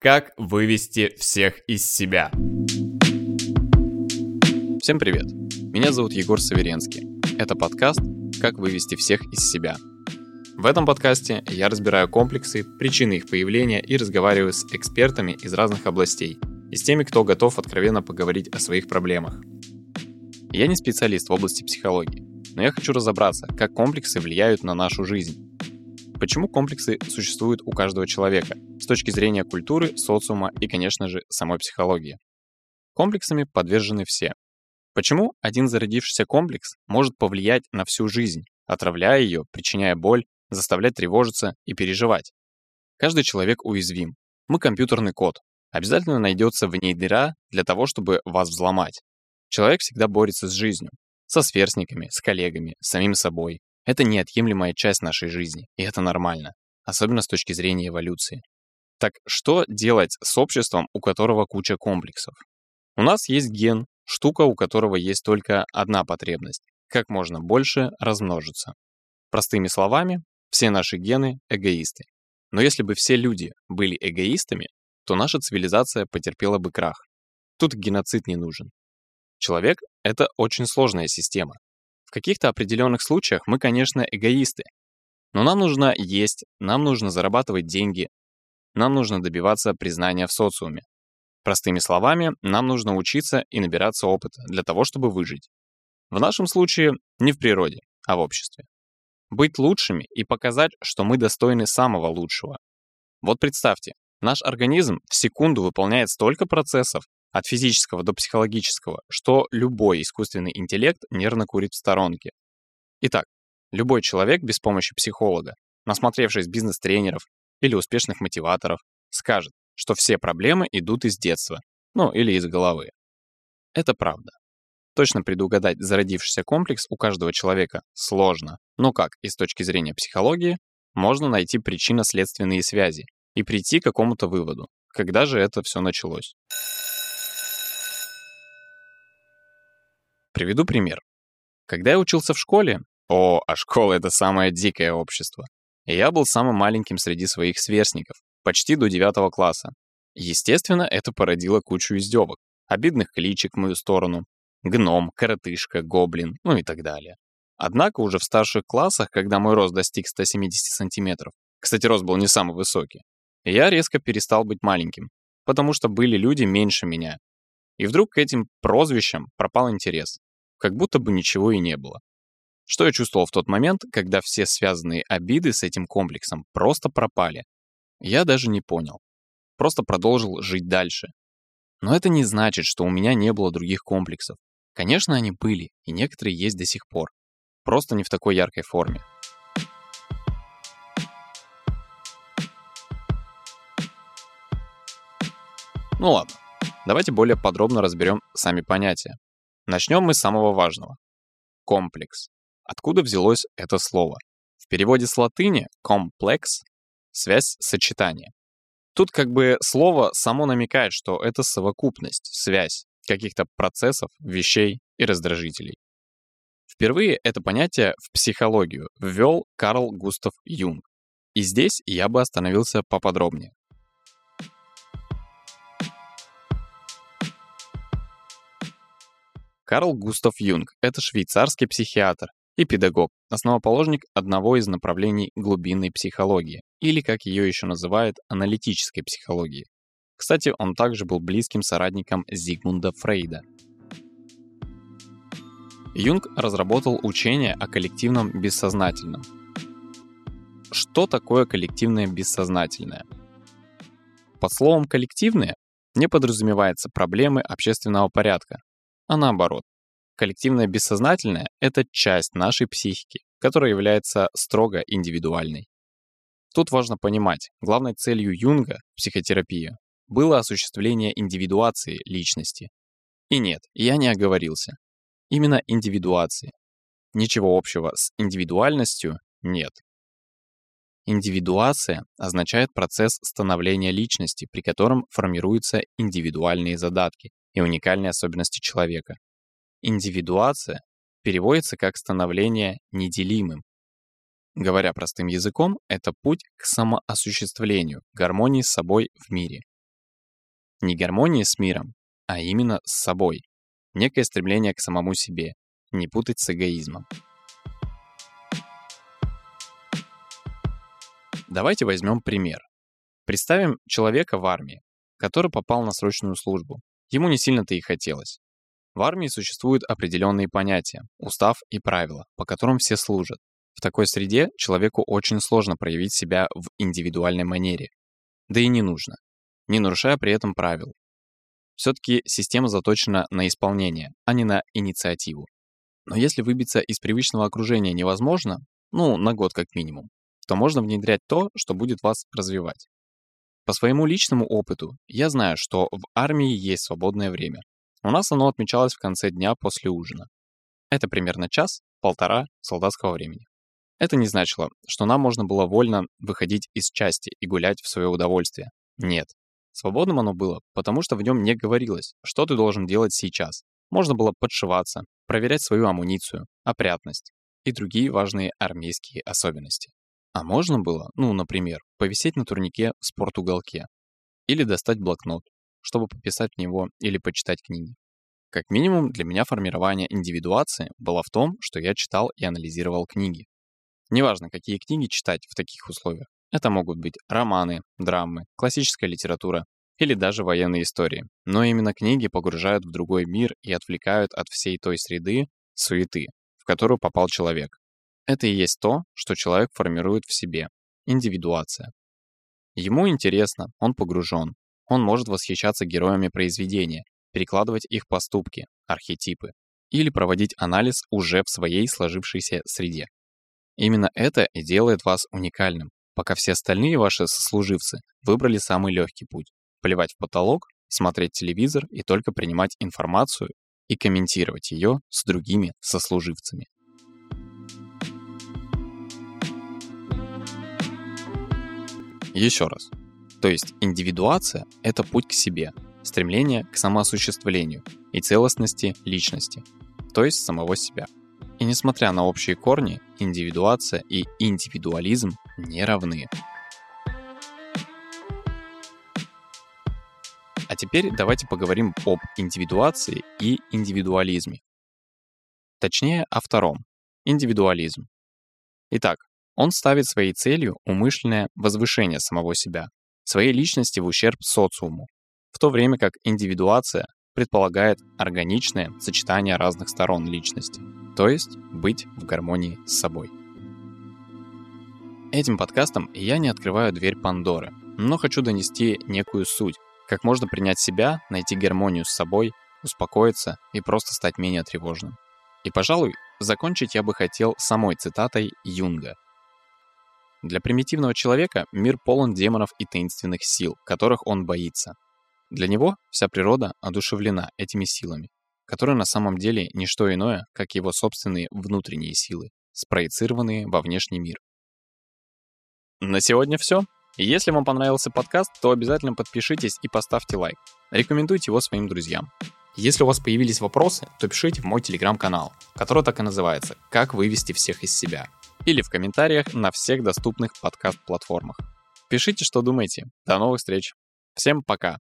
Как вывести всех из себя? Всем привет! Меня зовут Егор Саверенский. Это подкаст «Как вывести всех из себя». В этом подкасте я разбираю комплексы, причины их появления и разговариваю с экспертами из разных областей и с теми, кто готов откровенно поговорить о своих проблемах. Я не специалист в области психологии, но я хочу разобраться, как комплексы влияют на нашу жизнь. Почему комплексы существуют у каждого человека с точки зрения культуры, социума и, конечно же, самой психологии? Комплексами подвержены все. Почему один зародившийся комплекс может повлиять на всю жизнь, отравляя ее, причиняя боль, заставлять тревожиться и переживать? Каждый человек уязвим. Мы компьютерный код. Обязательно найдется в ней дыра для того, чтобы вас взломать. Человек всегда борется с жизнью, со сверстниками, с коллегами, с самим собой, это неотъемлемая часть нашей жизни, и это нормально, особенно с точки зрения эволюции. Так что делать с обществом, у которого куча комплексов? У нас есть ген, штука, у которого есть только одна потребность – как можно больше размножиться. Простыми словами, все наши гены – эгоисты. Но если бы все люди были эгоистами, то наша цивилизация потерпела бы крах. Тут геноцид не нужен. Человек — это очень сложная система. В каких-то определенных случаях мы, конечно, эгоисты. Но нам нужно есть, нам нужно зарабатывать деньги, нам нужно добиваться признания в социуме. Простыми словами, нам нужно учиться и набираться опыта для того, чтобы выжить. В нашем случае не в природе, а в обществе. Быть лучшими и показать, что мы достойны самого лучшего. Вот представьте, наш организм в секунду выполняет столько процессов, от физического до психологического, что любой искусственный интеллект нервно курит в сторонке. Итак, любой человек без помощи психолога, насмотревшись бизнес-тренеров или успешных мотиваторов, скажет, что все проблемы идут из детства, ну или из головы. Это правда. Точно предугадать зародившийся комплекс у каждого человека сложно, но как и с точки зрения психологии можно найти причинно-следственные связи и прийти к какому-то выводу, когда же это все началось. Приведу пример. Когда я учился в школе, о, а школа — это самое дикое общество, и я был самым маленьким среди своих сверстников, почти до 9 класса. Естественно, это породило кучу издевок, обидных кличек в мою сторону, гном, коротышка, гоблин, ну и так далее. Однако уже в старших классах, когда мой рост достиг 170 сантиметров, кстати, рост был не самый высокий, я резко перестал быть маленьким, потому что были люди меньше меня. И вдруг к этим прозвищам пропал интерес как будто бы ничего и не было. Что я чувствовал в тот момент, когда все связанные обиды с этим комплексом просто пропали? Я даже не понял. Просто продолжил жить дальше. Но это не значит, что у меня не было других комплексов. Конечно, они были, и некоторые есть до сих пор. Просто не в такой яркой форме. Ну ладно, давайте более подробно разберем сами понятия. Начнем мы с самого важного. Комплекс. Откуда взялось это слово? В переводе с латыни «комплекс» — связь сочетания. Тут как бы слово само намекает, что это совокупность, связь каких-то процессов, вещей и раздражителей. Впервые это понятие в психологию ввел Карл Густав Юнг. И здесь я бы остановился поподробнее. Карл Густав Юнг – это швейцарский психиатр и педагог, основоположник одного из направлений глубинной психологии, или, как ее еще называют, аналитической психологии. Кстати, он также был близким соратником Зигмунда Фрейда. Юнг разработал учение о коллективном бессознательном. Что такое коллективное бессознательное? Под словом «коллективное» не подразумевается проблемы общественного порядка, а наоборот. Коллективное бессознательное — это часть нашей психики, которая является строго индивидуальной. Тут важно понимать, главной целью Юнга, психотерапии, было осуществление индивидуации личности. И нет, я не оговорился. Именно индивидуации. Ничего общего с индивидуальностью нет. Индивидуация означает процесс становления личности, при котором формируются индивидуальные задатки, и уникальные особенности человека. Индивидуация переводится как становление неделимым. Говоря простым языком, это путь к самоосуществлению, гармонии с собой в мире. Не гармония с миром, а именно с собой. Некое стремление к самому себе, не путать с эгоизмом. Давайте возьмем пример. Представим человека в армии, который попал на срочную службу. Ему не сильно-то и хотелось. В армии существуют определенные понятия, устав и правила, по которым все служат. В такой среде человеку очень сложно проявить себя в индивидуальной манере. Да и не нужно, не нарушая при этом правил. Все-таки система заточена на исполнение, а не на инициативу. Но если выбиться из привычного окружения невозможно, ну, на год как минимум, то можно внедрять то, что будет вас развивать. По своему личному опыту я знаю, что в армии есть свободное время. У нас оно отмечалось в конце дня после ужина. Это примерно час-полтора солдатского времени. Это не значило, что нам можно было вольно выходить из части и гулять в свое удовольствие. Нет. Свободным оно было, потому что в нем не говорилось, что ты должен делать сейчас. Можно было подшиваться, проверять свою амуницию, опрятность и другие важные армейские особенности. А можно было, ну, например, повисеть на турнике в спортуголке или достать блокнот, чтобы пописать в него или почитать книги. Как минимум, для меня формирование индивидуации было в том, что я читал и анализировал книги. Неважно, какие книги читать в таких условиях. Это могут быть романы, драмы, классическая литература или даже военные истории. Но именно книги погружают в другой мир и отвлекают от всей той среды, суеты, в которую попал человек. Это и есть то, что человек формирует в себе. Индивидуация. Ему интересно, он погружен. Он может восхищаться героями произведения, перекладывать их поступки, архетипы, или проводить анализ уже в своей сложившейся среде. Именно это и делает вас уникальным, пока все остальные ваши сослуживцы выбрали самый легкий путь – плевать в потолок, смотреть телевизор и только принимать информацию и комментировать ее с другими сослуживцами. Еще раз. То есть индивидуация — это путь к себе, стремление к самоосуществлению и целостности личности, то есть самого себя. И несмотря на общие корни, индивидуация и индивидуализм не равны. А теперь давайте поговорим об индивидуации и индивидуализме. Точнее, о втором – индивидуализм. Итак, он ставит своей целью умышленное возвышение самого себя, своей личности в ущерб социуму, в то время как индивидуация предполагает органичное сочетание разных сторон личности, то есть быть в гармонии с собой. Этим подкастом я не открываю дверь Пандоры, но хочу донести некую суть, как можно принять себя, найти гармонию с собой, успокоиться и просто стать менее тревожным. И, пожалуй, закончить я бы хотел самой цитатой Юнга – для примитивного человека мир полон демонов и таинственных сил, которых он боится. Для него вся природа одушевлена этими силами, которые на самом деле не что иное, как его собственные внутренние силы, спроецированные во внешний мир. На сегодня все. Если вам понравился подкаст, то обязательно подпишитесь и поставьте лайк. Рекомендуйте его своим друзьям. Если у вас появились вопросы, то пишите в мой телеграм-канал, который так и называется «Как вывести всех из себя» или в комментариях на всех доступных подкаст-платформах. Пишите, что думаете. До новых встреч. Всем пока.